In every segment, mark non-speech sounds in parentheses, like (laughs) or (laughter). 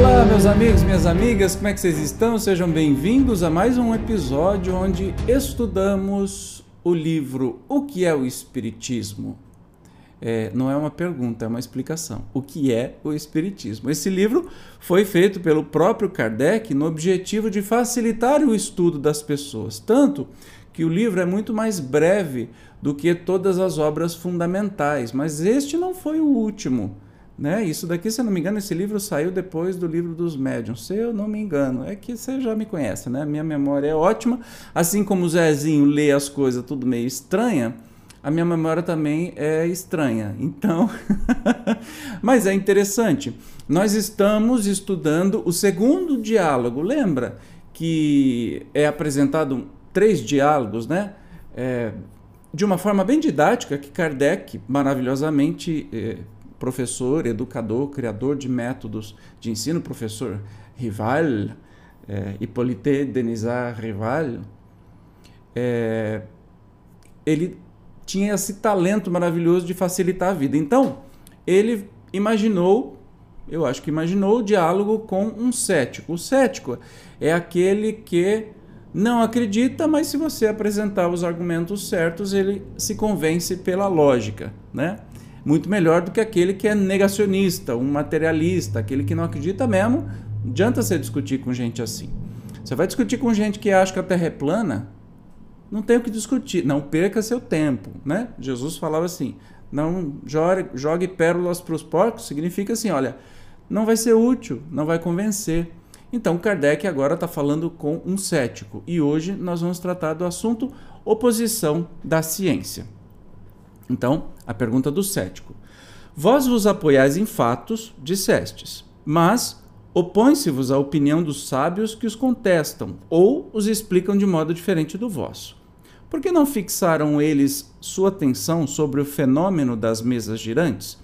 Olá, meus amigos, minhas amigas, como é que vocês estão? Sejam bem-vindos a mais um episódio onde estudamos o livro O que é o Espiritismo? É, não é uma pergunta, é uma explicação. O que é o Espiritismo? Esse livro foi feito pelo próprio Kardec no objetivo de facilitar o estudo das pessoas, tanto que o livro é muito mais breve do que todas as obras fundamentais, mas este não foi o último. Né? Isso daqui, se eu não me engano, esse livro saiu depois do livro dos médiuns, se eu não me engano. É que você já me conhece, né? Minha memória é ótima. Assim como o Zezinho lê as coisas tudo meio estranha, a minha memória também é estranha. (laughs) Então, mas é interessante. Nós estamos estudando o segundo diálogo. Lembra que é apresentado três diálogos, né? É, de uma forma bem didática que Kardec maravilhosamente é, professor, educador, criador de métodos de ensino, professor Rival, é, Hippolyte Denisard Rival, é, ele tinha esse talento maravilhoso de facilitar a vida. Então, ele imaginou, eu acho que imaginou o diálogo com um cético. O cético é aquele que não acredita, mas se você apresentar os argumentos certos, ele se convence pela lógica, né? Muito melhor do que aquele que é negacionista, um materialista, aquele que não acredita mesmo. Não adianta você discutir com gente assim. Você vai discutir com gente que acha que a Terra é plana, não tem o que discutir, não perca seu tempo, né? Jesus falava assim: não jogue, jogue pérolas para os porcos, significa assim, olha, não vai ser útil, não vai convencer. Então Kardec agora está falando com um cético e hoje nós vamos tratar do assunto oposição da ciência. Então, a pergunta do cético: Vós vos apoiais em fatos, dissestes, mas opõe-se-vos a opinião dos sábios que os contestam ou os explicam de modo diferente do vosso. Por que não fixaram eles sua atenção sobre o fenômeno das mesas girantes?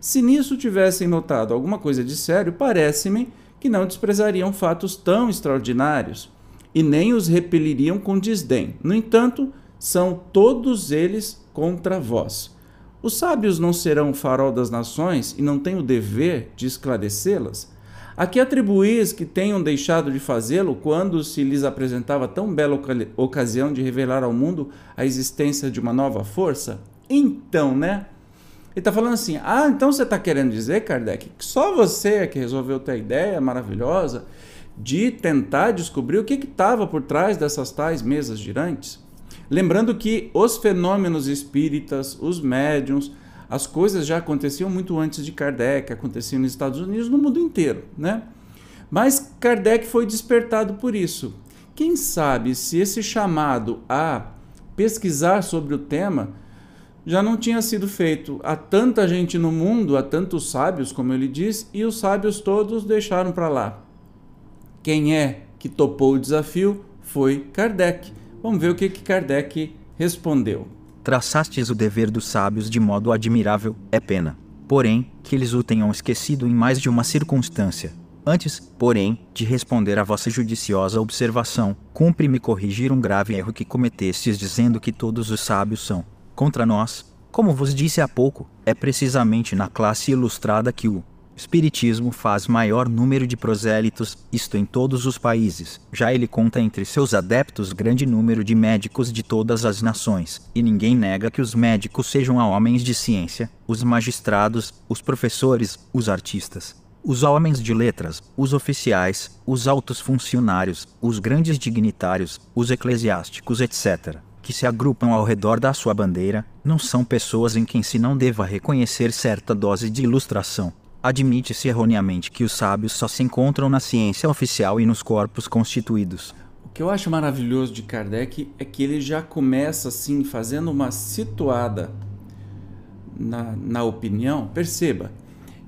Se nisso tivessem notado alguma coisa de sério, parece-me que não desprezariam fatos tão extraordinários e nem os repeliriam com desdém. No entanto, são todos eles contra vós. Os sábios não serão o farol das nações e não têm o dever de esclarecê-las? A que atribuís que tenham deixado de fazê-lo quando se lhes apresentava tão bela ocasião de revelar ao mundo a existência de uma nova força? Então, né? Ele está falando assim: ah, então você está querendo dizer, Kardec, que só você é que resolveu ter a ideia maravilhosa de tentar descobrir o que estava por trás dessas tais mesas girantes? Lembrando que os fenômenos espíritas, os médiums, as coisas já aconteciam muito antes de Kardec, aconteciam nos Estados Unidos, no mundo inteiro, né? Mas Kardec foi despertado por isso. Quem sabe se esse chamado a pesquisar sobre o tema já não tinha sido feito. Há tanta gente no mundo, há tantos sábios, como ele diz, e os sábios todos deixaram para lá. Quem é que topou o desafio foi Kardec Vamos ver o que, que Kardec respondeu. Traçastes o dever dos sábios de modo admirável, é pena. Porém, que eles o tenham esquecido em mais de uma circunstância. Antes, porém, de responder à vossa judiciosa observação, cumpre-me corrigir um grave erro que cometestes dizendo que todos os sábios são contra nós. Como vos disse há pouco, é precisamente na classe ilustrada que o Espiritismo faz maior número de prosélitos, isto em todos os países. Já ele conta entre seus adeptos grande número de médicos de todas as nações, e ninguém nega que os médicos sejam homens de ciência, os magistrados, os professores, os artistas. Os homens de letras, os oficiais, os altos funcionários, os grandes dignitários, os eclesiásticos, etc., que se agrupam ao redor da sua bandeira, não são pessoas em quem se não deva reconhecer certa dose de ilustração, Admite-se erroneamente que os sábios só se encontram na ciência oficial e nos corpos constituídos. O que eu acho maravilhoso de Kardec é que ele já começa assim, fazendo uma situada na, na opinião. Perceba,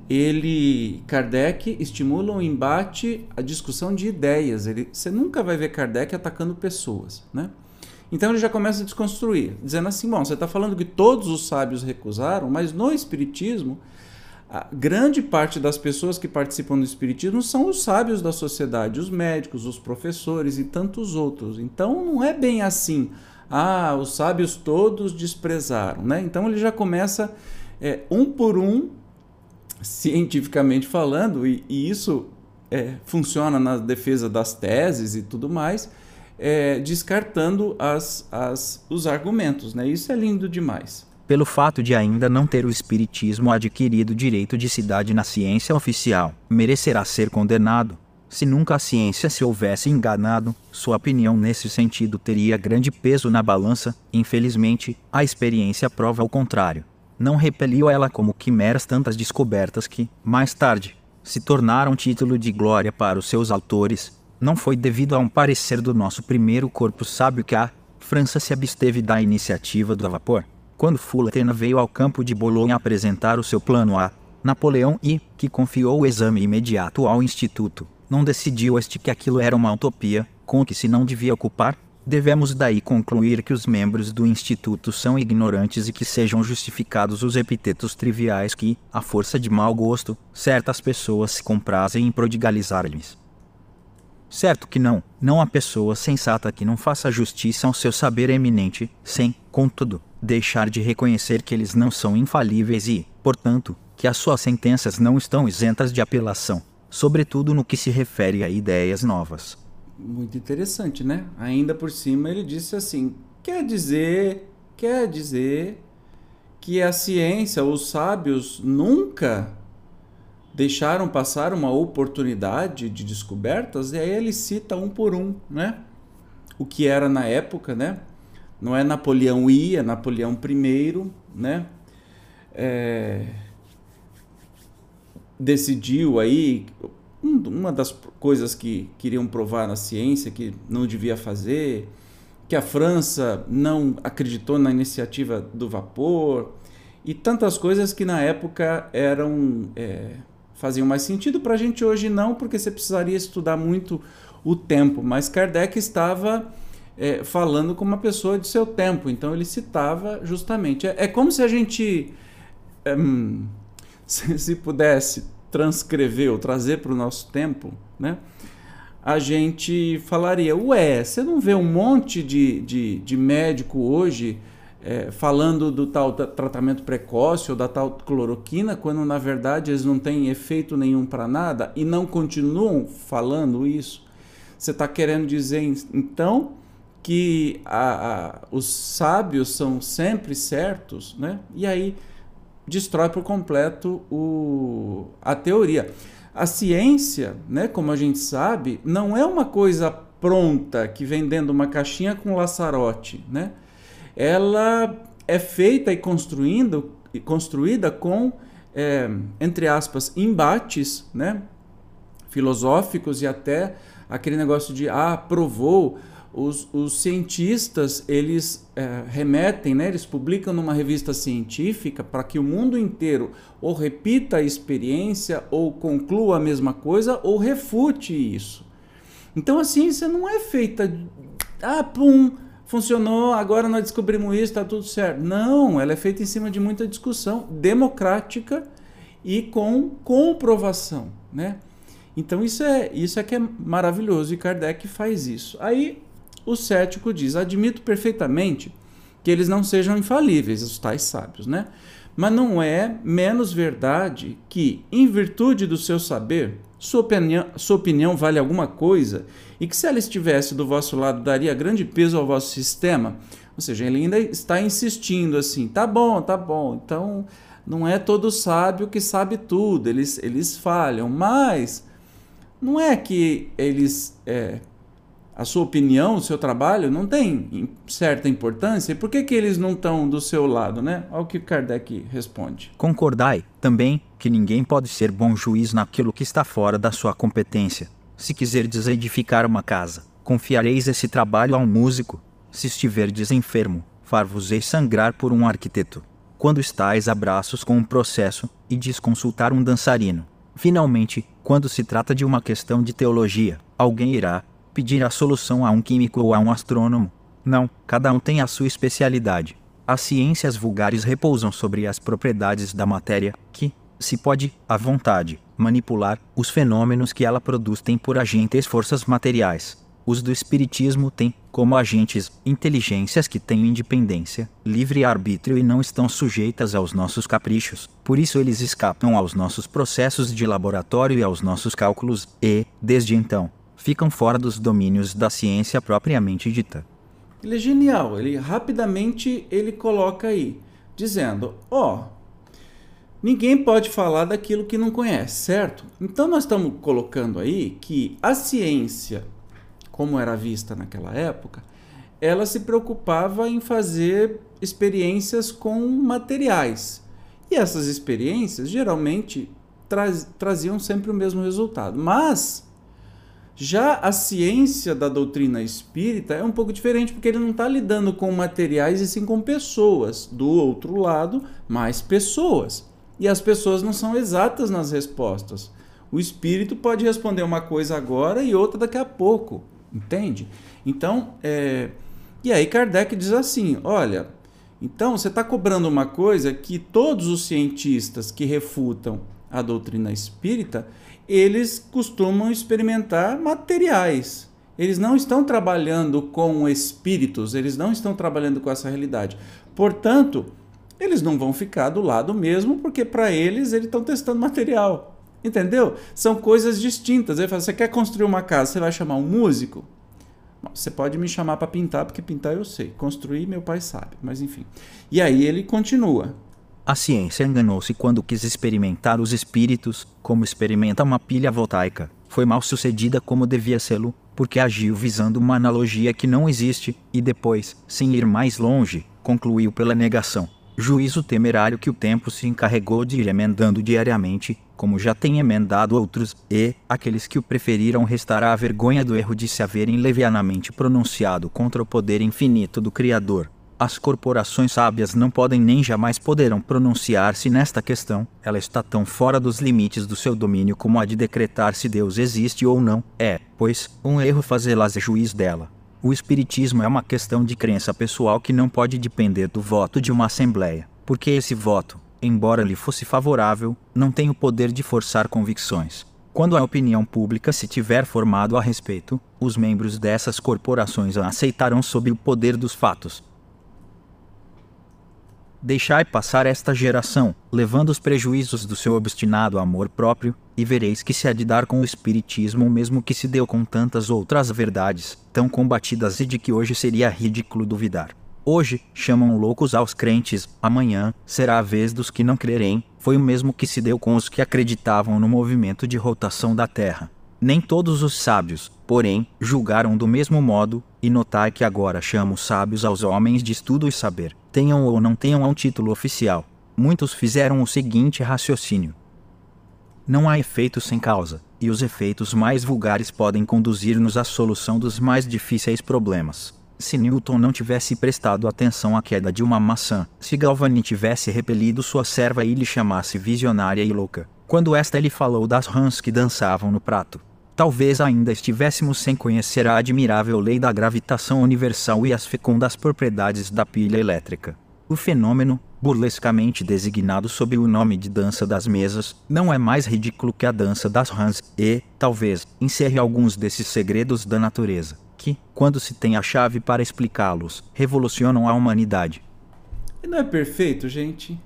ele, Kardec, estimula o embate, a discussão de ideias. Ele, você nunca vai ver Kardec atacando pessoas, né? Então ele já começa a desconstruir, dizendo assim: bom, você está falando que todos os sábios recusaram, mas no Espiritismo, a grande parte das pessoas que participam do Espiritismo são os sábios da sociedade, os médicos, os professores e tantos outros. Então não é bem assim. Ah, os sábios todos desprezaram, né? Então ele já começa é, um por um, cientificamente falando, e, e isso é, funciona na defesa das teses e tudo mais é, descartando as, as, os argumentos. Né? Isso é lindo demais. Pelo fato de ainda não ter o Espiritismo adquirido direito de cidade na ciência oficial, merecerá ser condenado. Se nunca a ciência se houvesse enganado, sua opinião nesse sentido teria grande peso na balança. Infelizmente, a experiência prova o contrário. Não repeliu ela como quimeras tantas descobertas que, mais tarde, se tornaram título de glória para os seus autores, não foi devido a um parecer do nosso primeiro corpo sábio que a França se absteve da iniciativa do vapor. Quando Fulton veio ao campo de Bolonha apresentar o seu plano a Napoleão e, que confiou o exame imediato ao Instituto, não decidiu este que aquilo era uma utopia, com que se não devia ocupar, devemos daí concluir que os membros do Instituto são ignorantes e que sejam justificados os epitetos triviais que, à força de mau gosto, certas pessoas se comprazem em prodigalizar-lhes. Certo que não, não há pessoa sensata que não faça justiça ao seu saber eminente, sem, contudo, deixar de reconhecer que eles não são infalíveis e, portanto, que as suas sentenças não estão isentas de apelação, sobretudo no que se refere a ideias novas. Muito interessante, né? Ainda por cima ele disse assim: quer dizer, quer dizer que a ciência, os sábios nunca deixaram passar uma oportunidade de descobertas, e aí ele cita um por um, né? O que era na época, né? Não é Napoleão I, é Napoleão I, né? É... Decidiu aí uma das coisas que queriam provar na ciência que não devia fazer, que a França não acreditou na iniciativa do vapor e tantas coisas que na época eram é, faziam mais sentido. Para a gente hoje não, porque você precisaria estudar muito o tempo. Mas Kardec estava é, falando com uma pessoa de seu tempo, então ele citava justamente. É, é como se a gente, é, (laughs) se, se, pudesse transcrever ou trazer para o nosso tempo, né? a gente falaria: Ué, você não vê um monte de, de, de médico hoje é, falando do tal tratamento precoce ou da tal cloroquina, quando na verdade eles não têm efeito nenhum para nada e não continuam falando isso. Você está querendo dizer então que a, a, os sábios são sempre certos, né? E aí destrói por completo o, a teoria. A ciência, né, como a gente sabe, não é uma coisa pronta que vem dentro de uma caixinha com laçarote, né? ela é feita e construindo, construída com, é, entre aspas, embates né, filosóficos e até aquele negócio de, ah, provou, os, os cientistas, eles é, remetem, né, eles publicam numa revista científica para que o mundo inteiro ou repita a experiência, ou conclua a mesma coisa, ou refute isso. Então a ciência não é feita, ah, pum, funcionou, agora nós descobrimos isso, está tudo certo. Não, ela é feita em cima de muita discussão democrática e com comprovação, né? Então isso é isso é que é maravilhoso e Kardec faz isso. Aí o cético diz: admito perfeitamente que eles não sejam infalíveis, os tais sábios, né? Mas não é menos verdade que, em virtude do seu saber, sua opinião, sua opinião vale alguma coisa e que se ela estivesse do vosso lado daria grande peso ao vosso sistema. Ou seja, ele ainda está insistindo assim, tá bom, tá bom, então não é todo sábio que sabe tudo, eles, eles falham, mas não é que eles é, a sua opinião, o seu trabalho não tem certa importância, e por que, que eles não estão do seu lado, né? Olha o que Kardec responde. Concordai, também, que ninguém pode ser bom juiz naquilo que está fora da sua competência. Se quiserdes edificar uma casa, confiareis esse trabalho a um músico? Se estiverdes enfermo, far-vos-ei sangrar por um arquiteto. Quando estáis a braços com um processo, e diz consultar um dançarino. Finalmente, quando se trata de uma questão de teologia, alguém irá pedir a solução a um químico ou a um astrônomo. Não, cada um tem a sua especialidade. As ciências vulgares repousam sobre as propriedades da matéria, que, se pode, à vontade, manipular, os fenômenos que ela produz têm por agentes forças materiais. Os do Espiritismo têm, como agentes, inteligências que têm independência, livre arbítrio e não estão sujeitas aos nossos caprichos. Por isso eles escapam aos nossos processos de laboratório e aos nossos cálculos, e, desde então, ficam fora dos domínios da ciência propriamente dita. Ele é genial, ele rapidamente ele coloca aí, dizendo: ó, oh, ninguém pode falar daquilo que não conhece, certo? Então nós estamos colocando aí que a ciência, como era vista naquela época, ela se preocupava em fazer experiências com materiais. E essas experiências geralmente traziam sempre o mesmo resultado. Mas já a ciência da doutrina espírita é um pouco diferente, porque ele não está lidando com materiais e sim com pessoas. Do outro lado, mais pessoas. E as pessoas não são exatas nas respostas. O espírito pode responder uma coisa agora e outra daqui a pouco. Entende? Então, é... e aí Kardec diz assim: olha, então você está cobrando uma coisa que todos os cientistas que refutam a doutrina espírita eles costumam experimentar materiais. Eles não estão trabalhando com espíritos, eles não estão trabalhando com essa realidade. Portanto, eles não vão ficar do lado mesmo, porque para eles eles estão testando material. Entendeu? São coisas distintas. Ele fala: você quer construir uma casa, você vai chamar um músico? Você pode me chamar para pintar, porque pintar eu sei. Construir, meu pai sabe. Mas enfim. E aí ele continua. A ciência enganou-se quando quis experimentar os espíritos, como experimenta uma pilha voltaica. Foi mal sucedida como devia sê-lo, porque agiu visando uma analogia que não existe, e depois, sem ir mais longe, concluiu pela negação. Juízo temerário que o tempo se encarregou de ir emendando diariamente, como já tem emendado outros, e aqueles que o preferiram restará a vergonha do erro de se haverem levianamente pronunciado contra o poder infinito do Criador. As corporações sábias não podem nem jamais poderão pronunciar-se nesta questão. Ela está tão fora dos limites do seu domínio como a de decretar se Deus existe ou não. É, pois, um erro fazê-las juiz dela. O espiritismo é uma questão de crença pessoal que não pode depender do voto de uma assembleia, porque esse voto, embora lhe fosse favorável, não tem o poder de forçar convicções. Quando a opinião pública se tiver formado a respeito, os membros dessas corporações a aceitarão sob o poder dos fatos, Deixai passar esta geração, levando os prejuízos do seu obstinado amor próprio, e vereis que se há de dar com o Espiritismo o mesmo que se deu com tantas outras verdades, tão combatidas e de que hoje seria ridículo duvidar. Hoje chamam loucos aos crentes, amanhã será a vez dos que não crerem, foi o mesmo que se deu com os que acreditavam no movimento de rotação da Terra. Nem todos os sábios, porém, julgaram do mesmo modo, e notai que agora chamo sábios aos homens de estudo e saber, tenham ou não tenham um título oficial. Muitos fizeram o seguinte raciocínio: Não há efeitos sem causa, e os efeitos mais vulgares podem conduzir-nos à solução dos mais difíceis problemas. Se Newton não tivesse prestado atenção à queda de uma maçã, se Galvani tivesse repelido sua serva e lhe chamasse visionária e louca, quando esta lhe falou das rãs que dançavam no prato, talvez ainda estivéssemos sem conhecer a admirável lei da gravitação universal e as fecundas propriedades da pilha elétrica. O fenômeno, burlescamente designado sob o nome de dança das mesas, não é mais ridículo que a dança das rãs e, talvez, encerre alguns desses segredos da natureza, que, quando se tem a chave para explicá-los, revolucionam a humanidade. Não é perfeito, gente?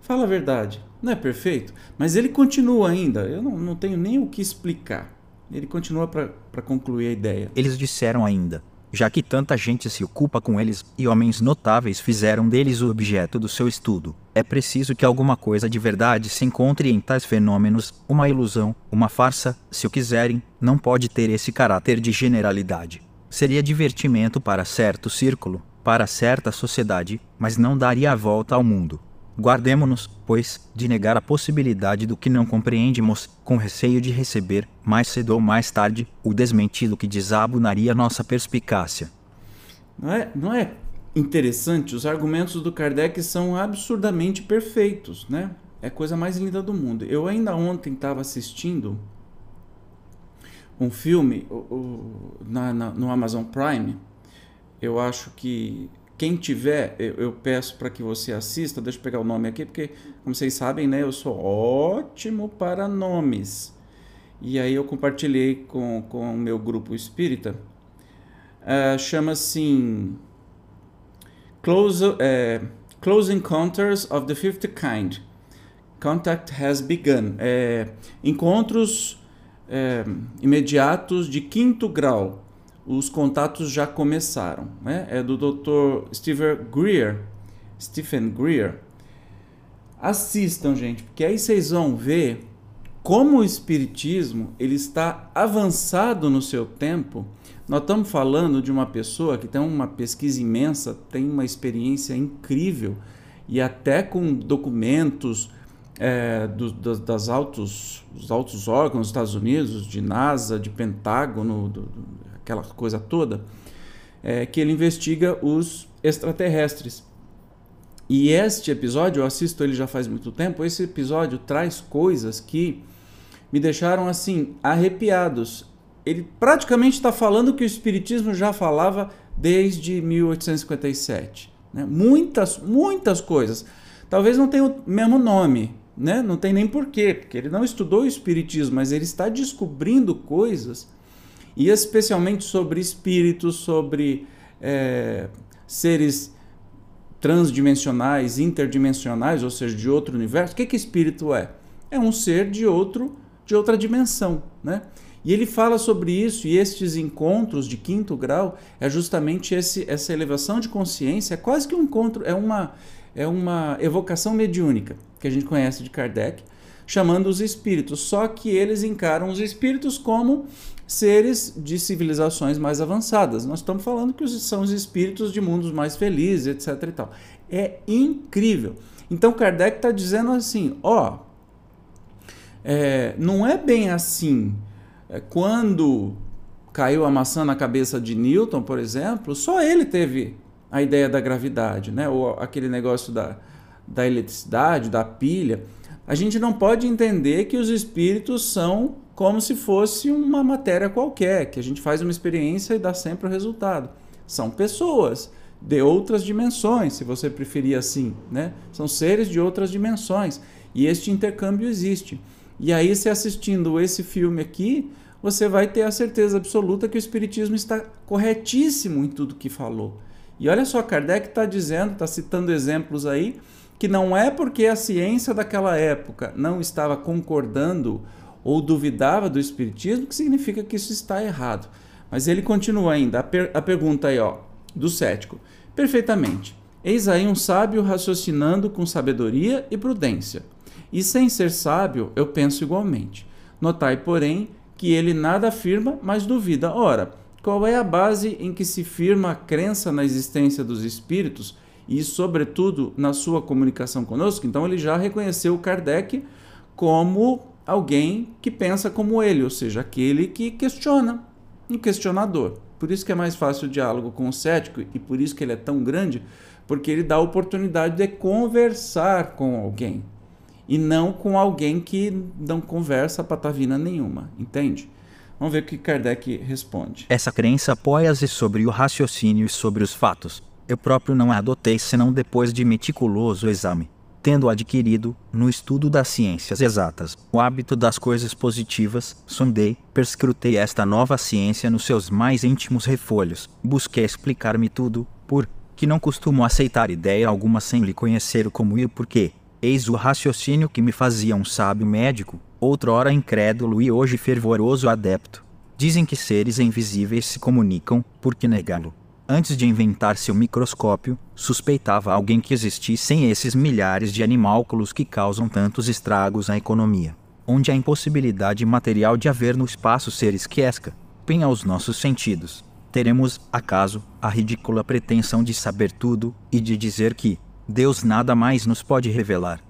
Fala a verdade, não é perfeito? Mas ele continua ainda, eu não, não tenho nem o que explicar. Ele continua para concluir a ideia. Eles disseram ainda: já que tanta gente se ocupa com eles e homens notáveis fizeram deles o objeto do seu estudo, é preciso que alguma coisa de verdade se encontre em tais fenômenos. Uma ilusão, uma farsa, se o quiserem, não pode ter esse caráter de generalidade. Seria divertimento para certo círculo, para certa sociedade, mas não daria a volta ao mundo. Guardemo-nos, pois, de negar a possibilidade do que não compreendemos, com receio de receber, mais cedo ou mais tarde, o desmentido que desabonaria nossa perspicácia. Não é, não é interessante? Os argumentos do Kardec são absurdamente perfeitos, né? É a coisa mais linda do mundo. Eu ainda ontem estava assistindo um filme o, o, na, na, no Amazon Prime. Eu acho que quem tiver, eu, eu peço para que você assista. Deixa eu pegar o nome aqui, porque, como vocês sabem, né, eu sou ótimo para nomes. E aí eu compartilhei com, com o meu grupo espírita. Uh, Chama-se Close, uh, Close Encounters of the Fifth Kind. Contact has begun. É, encontros é, imediatos de quinto grau. Os contatos já começaram. Né? É do Dr. Stephen Greer. Stephen Greer. Assistam, gente, porque aí vocês vão ver como o espiritismo ele está avançado no seu tempo. Nós estamos falando de uma pessoa que tem uma pesquisa imensa, tem uma experiência incrível e até com documentos é, do, das, das altos, dos altos órgãos dos Estados Unidos, de NASA, de Pentágono, do, do, aquela coisa toda, é, que ele investiga os extraterrestres. E este episódio, eu assisto ele já faz muito tempo, esse episódio traz coisas que me deixaram assim, arrepiados. Ele praticamente está falando que o Espiritismo já falava desde 1857. Né? Muitas, muitas coisas. Talvez não tenha o mesmo nome, né? Não tem nem porquê, porque ele não estudou o espiritismo, mas ele está descobrindo coisas, e especialmente sobre espíritos, sobre é, seres transdimensionais, interdimensionais, ou seja, de outro universo. O que que espírito é? É um ser de outro, de outra dimensão, né? E ele fala sobre isso e estes encontros de quinto grau é justamente esse, essa elevação de consciência, é quase que um encontro, é uma é uma evocação mediúnica que a gente conhece de Kardec, chamando os espíritos. Só que eles encaram os espíritos como seres de civilizações mais avançadas. Nós estamos falando que são os espíritos de mundos mais felizes, etc. E tal. É incrível. Então Kardec está dizendo assim: ó, é, não é bem assim. É, quando caiu a maçã na cabeça de Newton, por exemplo, só ele teve a ideia da gravidade, né? ou aquele negócio da, da eletricidade, da pilha, a gente não pode entender que os espíritos são como se fosse uma matéria qualquer, que a gente faz uma experiência e dá sempre o resultado. São pessoas de outras dimensões, se você preferir assim, né? São seres de outras dimensões e este intercâmbio existe. E aí, se assistindo esse filme aqui, você vai ter a certeza absoluta que o espiritismo está corretíssimo em tudo que falou. E olha só, Kardec está dizendo, está citando exemplos aí que não é porque a ciência daquela época não estava concordando ou duvidava do espiritismo que significa que isso está errado. Mas ele continua ainda, a, per a pergunta aí, ó, do cético. Perfeitamente. Eis aí um sábio raciocinando com sabedoria e prudência. E sem ser sábio, eu penso igualmente. Notai, porém, que ele nada afirma, mas duvida. Ora, qual é a base em que se firma a crença na existência dos espíritos e, sobretudo, na sua comunicação conosco. Então, ele já reconheceu Kardec como alguém que pensa como ele, ou seja, aquele que questiona, um questionador. Por isso que é mais fácil o diálogo com o cético e por isso que ele é tão grande, porque ele dá a oportunidade de conversar com alguém e não com alguém que não conversa patavina nenhuma, entende? Vamos ver o que Kardec responde. Essa crença apoia-se sobre o raciocínio e sobre os fatos eu próprio não a adotei senão depois de meticuloso exame, tendo adquirido, no estudo das ciências exatas, o hábito das coisas positivas, sondei, perscrutei esta nova ciência nos seus mais íntimos refolhos, busquei explicar-me tudo, por que não costumo aceitar ideia alguma sem lhe conhecer o como e o porquê. Eis o raciocínio que me fazia um sábio médico, outrora incrédulo e hoje fervoroso adepto. Dizem que seres invisíveis se comunicam, por que negá-lo? Antes de inventar seu microscópio, suspeitava alguém que existissem esses milhares de animálculos que causam tantos estragos à economia. Onde a impossibilidade material de haver no espaço seres que escapem aos nossos sentidos. Teremos, acaso, a ridícula pretensão de saber tudo e de dizer que, Deus nada mais nos pode revelar.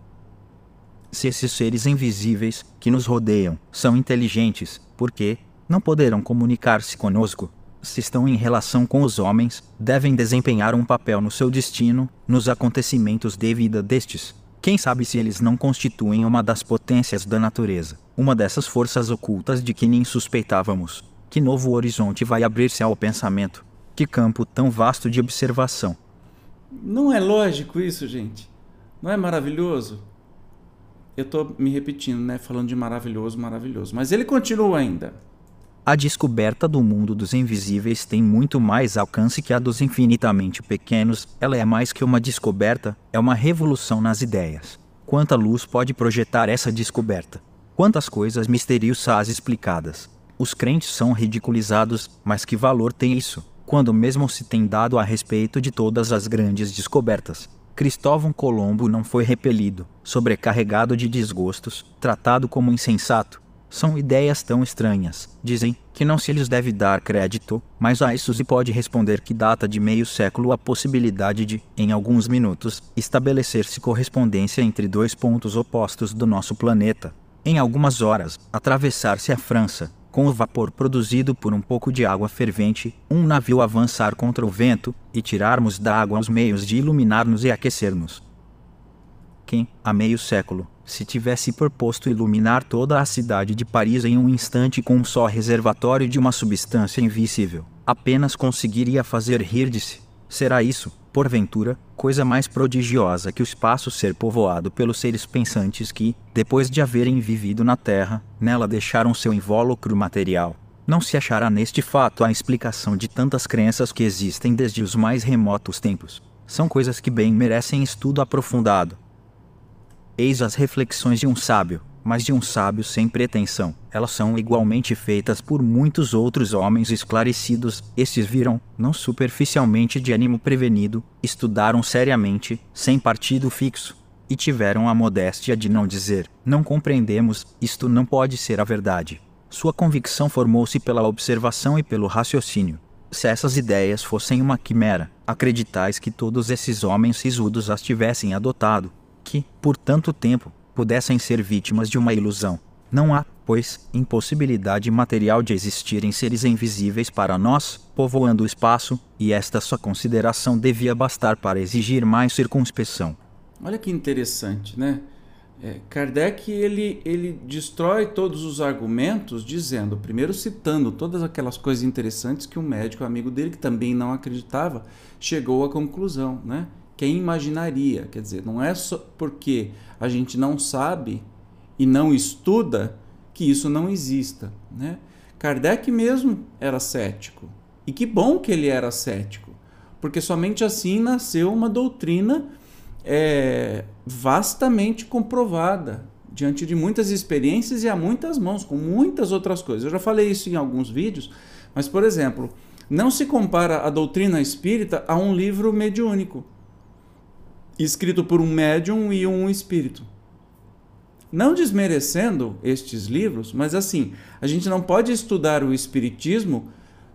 Se esses seres invisíveis que nos rodeiam são inteligentes, por que não poderão comunicar-se conosco? Se estão em relação com os homens, devem desempenhar um papel no seu destino, nos acontecimentos de vida destes. Quem sabe se eles não constituem uma das potências da natureza, uma dessas forças ocultas de que nem suspeitávamos? Que novo horizonte vai abrir-se ao pensamento? Que campo tão vasto de observação! Não é lógico isso, gente? Não é maravilhoso? Eu estou me repetindo, né? Falando de maravilhoso, maravilhoso. Mas ele continua ainda. A descoberta do mundo dos invisíveis tem muito mais alcance que a dos infinitamente pequenos. Ela é mais que uma descoberta, é uma revolução nas ideias. Quanta luz pode projetar essa descoberta? Quantas coisas misteriosas explicadas? Os crentes são ridiculizados, mas que valor tem isso, quando mesmo se tem dado a respeito de todas as grandes descobertas? Cristóvão Colombo não foi repelido, sobrecarregado de desgostos, tratado como insensato, são ideias tão estranhas, dizem, que não se lhes deve dar crédito, mas a isso se pode responder que data de meio século a possibilidade de, em alguns minutos, estabelecer-se correspondência entre dois pontos opostos do nosso planeta. Em algumas horas, atravessar-se a França, com o vapor produzido por um pouco de água fervente, um navio avançar contra o vento e tirarmos da água os meios de iluminar-nos e aquecer-nos. Quem, há meio século, se tivesse proposto iluminar toda a cidade de Paris em um instante com um só reservatório de uma substância invisível, apenas conseguiria fazer rir de si. Será isso, porventura, coisa mais prodigiosa que o espaço ser povoado pelos seres pensantes que, depois de haverem vivido na Terra, nela deixaram seu invólucro material? Não se achará neste fato a explicação de tantas crenças que existem desde os mais remotos tempos. São coisas que bem merecem estudo aprofundado, Eis as reflexões de um sábio, mas de um sábio sem pretensão. Elas são igualmente feitas por muitos outros homens esclarecidos. Estes viram, não superficialmente de ânimo prevenido, estudaram seriamente, sem partido fixo, e tiveram a modéstia de não dizer: Não compreendemos, isto não pode ser a verdade. Sua convicção formou-se pela observação e pelo raciocínio. Se essas ideias fossem uma quimera, acreditais que todos esses homens sisudos as tivessem adotado, que, por tanto tempo, pudessem ser vítimas de uma ilusão. Não há, pois, impossibilidade material de existirem seres invisíveis para nós, povoando o espaço, e esta sua consideração devia bastar para exigir mais circunspeção. Olha que interessante, né? É, Kardec ele, ele destrói todos os argumentos dizendo, primeiro citando todas aquelas coisas interessantes que um médico amigo dele, que também não acreditava, chegou à conclusão, né? Quem imaginaria? Quer dizer, não é só porque a gente não sabe e não estuda que isso não exista. Né? Kardec mesmo era cético. E que bom que ele era cético, porque somente assim nasceu uma doutrina é, vastamente comprovada, diante de muitas experiências e a muitas mãos, com muitas outras coisas. Eu já falei isso em alguns vídeos, mas, por exemplo, não se compara a doutrina espírita a um livro mediúnico escrito por um médium e um espírito. Não desmerecendo estes livros, mas assim, a gente não pode estudar o espiritismo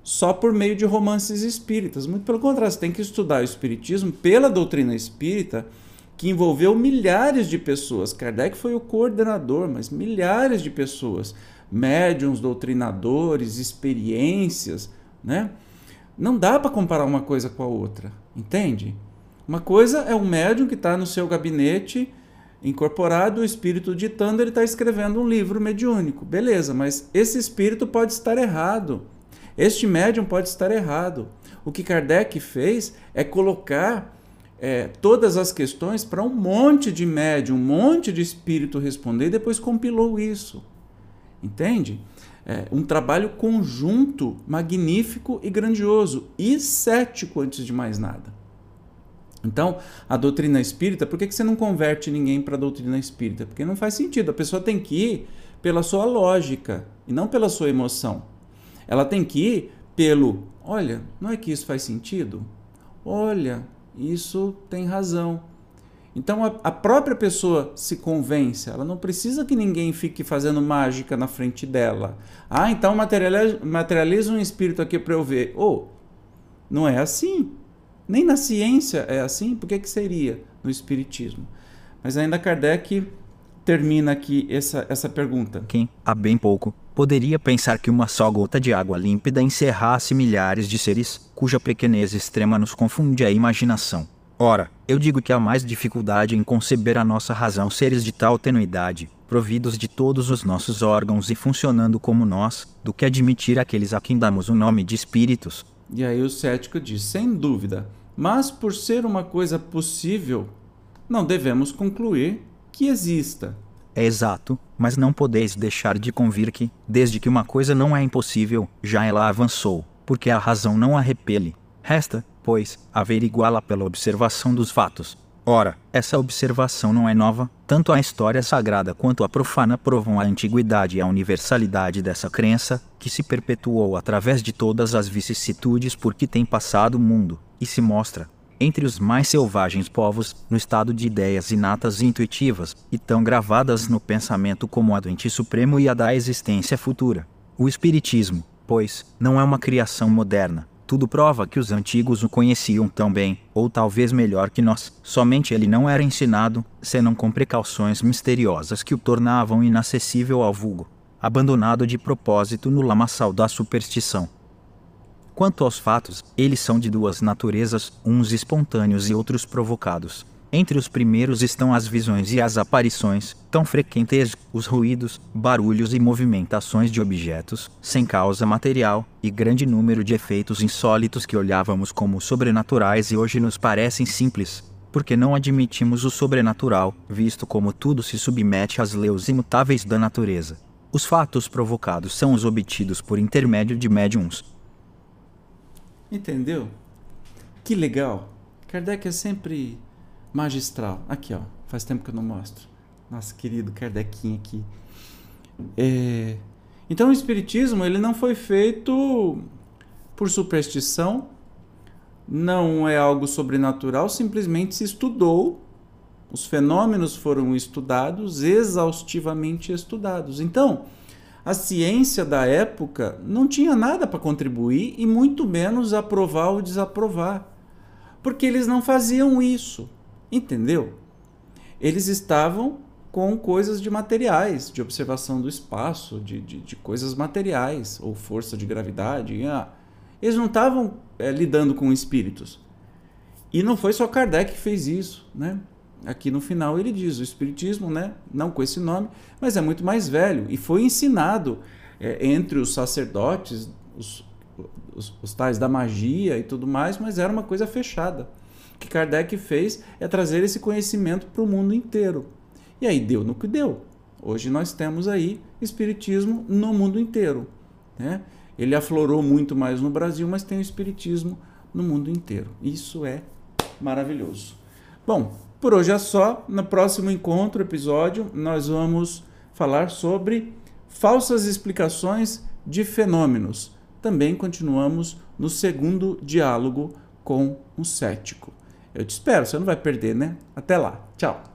só por meio de romances espíritas. Muito pelo contrário, você tem que estudar o espiritismo pela doutrina espírita, que envolveu milhares de pessoas. Kardec foi o coordenador, mas milhares de pessoas, médiums, doutrinadores, experiências, né? Não dá para comparar uma coisa com a outra, entende? Uma coisa é um médium que está no seu gabinete, incorporado, o espírito ditando, ele está escrevendo um livro mediúnico. Beleza, mas esse espírito pode estar errado. Este médium pode estar errado. O que Kardec fez é colocar é, todas as questões para um monte de médium, um monte de espírito responder e depois compilou isso. Entende? É um trabalho conjunto, magnífico e grandioso, e cético antes de mais nada. Então, a doutrina espírita, por que, que você não converte ninguém para a doutrina espírita? Porque não faz sentido. A pessoa tem que ir pela sua lógica e não pela sua emoção. Ela tem que ir pelo: olha, não é que isso faz sentido? Olha, isso tem razão. Então a, a própria pessoa se convence, ela não precisa que ninguém fique fazendo mágica na frente dela. Ah, então materializa, materializa um espírito aqui para eu ver. Ou, oh, não é assim. Nem na ciência é assim, por que, que seria? no Espiritismo. Mas ainda Kardec termina aqui essa, essa pergunta. Quem, há bem pouco, poderia pensar que uma só gota de água límpida encerrasse milhares de seres, cuja pequenez extrema nos confunde a imaginação? Ora, eu digo que há mais dificuldade em conceber a nossa razão seres de tal tenuidade, providos de todos os nossos órgãos e funcionando como nós, do que admitir aqueles a quem damos o nome de espíritos. E aí o cético diz: sem dúvida, mas por ser uma coisa possível, não devemos concluir que exista. É exato, mas não podeis deixar de convir que, desde que uma coisa não é impossível, já ela avançou, porque a razão não a repele. Resta, pois, averiguá-la pela observação dos fatos. Ora, essa observação não é nova, tanto a história sagrada quanto a profana provam a antiguidade e a universalidade dessa crença, que se perpetuou através de todas as vicissitudes por que tem passado o mundo, e se mostra, entre os mais selvagens povos, no estado de ideias inatas e intuitivas, e tão gravadas no pensamento como a do ente supremo e a da existência futura. O Espiritismo, pois, não é uma criação moderna, tudo prova que os antigos o conheciam tão bem, ou talvez melhor que nós. Somente ele não era ensinado, senão com precauções misteriosas que o tornavam inacessível ao vulgo, abandonado de propósito no lamaçal da superstição. Quanto aos fatos, eles são de duas naturezas, uns espontâneos e outros provocados. Entre os primeiros estão as visões e as aparições, tão frequentes os ruídos, barulhos e movimentações de objetos, sem causa material, e grande número de efeitos insólitos que olhávamos como sobrenaturais e hoje nos parecem simples, porque não admitimos o sobrenatural, visto como tudo se submete às leis imutáveis da natureza. Os fatos provocados são os obtidos por intermédio de médiums. Entendeu? Que legal! Kardec é sempre magistral. Aqui, ó. Faz tempo que eu não mostro. Nosso querido Kardecinho aqui. É... Então, o Espiritismo ele não foi feito por superstição, não é algo sobrenatural, simplesmente se estudou, os fenômenos foram estudados, exaustivamente estudados. Então, a ciência da época não tinha nada para contribuir e muito menos aprovar ou desaprovar, porque eles não faziam isso. Entendeu? Eles estavam com coisas de materiais, de observação do espaço, de, de, de coisas materiais, ou força de gravidade. Ah, eles não estavam é, lidando com espíritos. E não foi só Kardec que fez isso, né? Aqui no final ele diz o espiritismo, né? Não com esse nome, mas é muito mais velho e foi ensinado é, entre os sacerdotes, os, os, os tais da magia e tudo mais, mas era uma coisa fechada que Kardec fez é trazer esse conhecimento para o mundo inteiro. E aí deu no que deu. Hoje nós temos aí espiritismo no mundo inteiro. Né? Ele aflorou muito mais no Brasil, mas tem o espiritismo no mundo inteiro. Isso é maravilhoso. Bom, por hoje é só. No próximo encontro, episódio, nós vamos falar sobre falsas explicações de fenômenos. Também continuamos no segundo diálogo com o cético. Eu te espero, você não vai perder, né? Até lá. Tchau.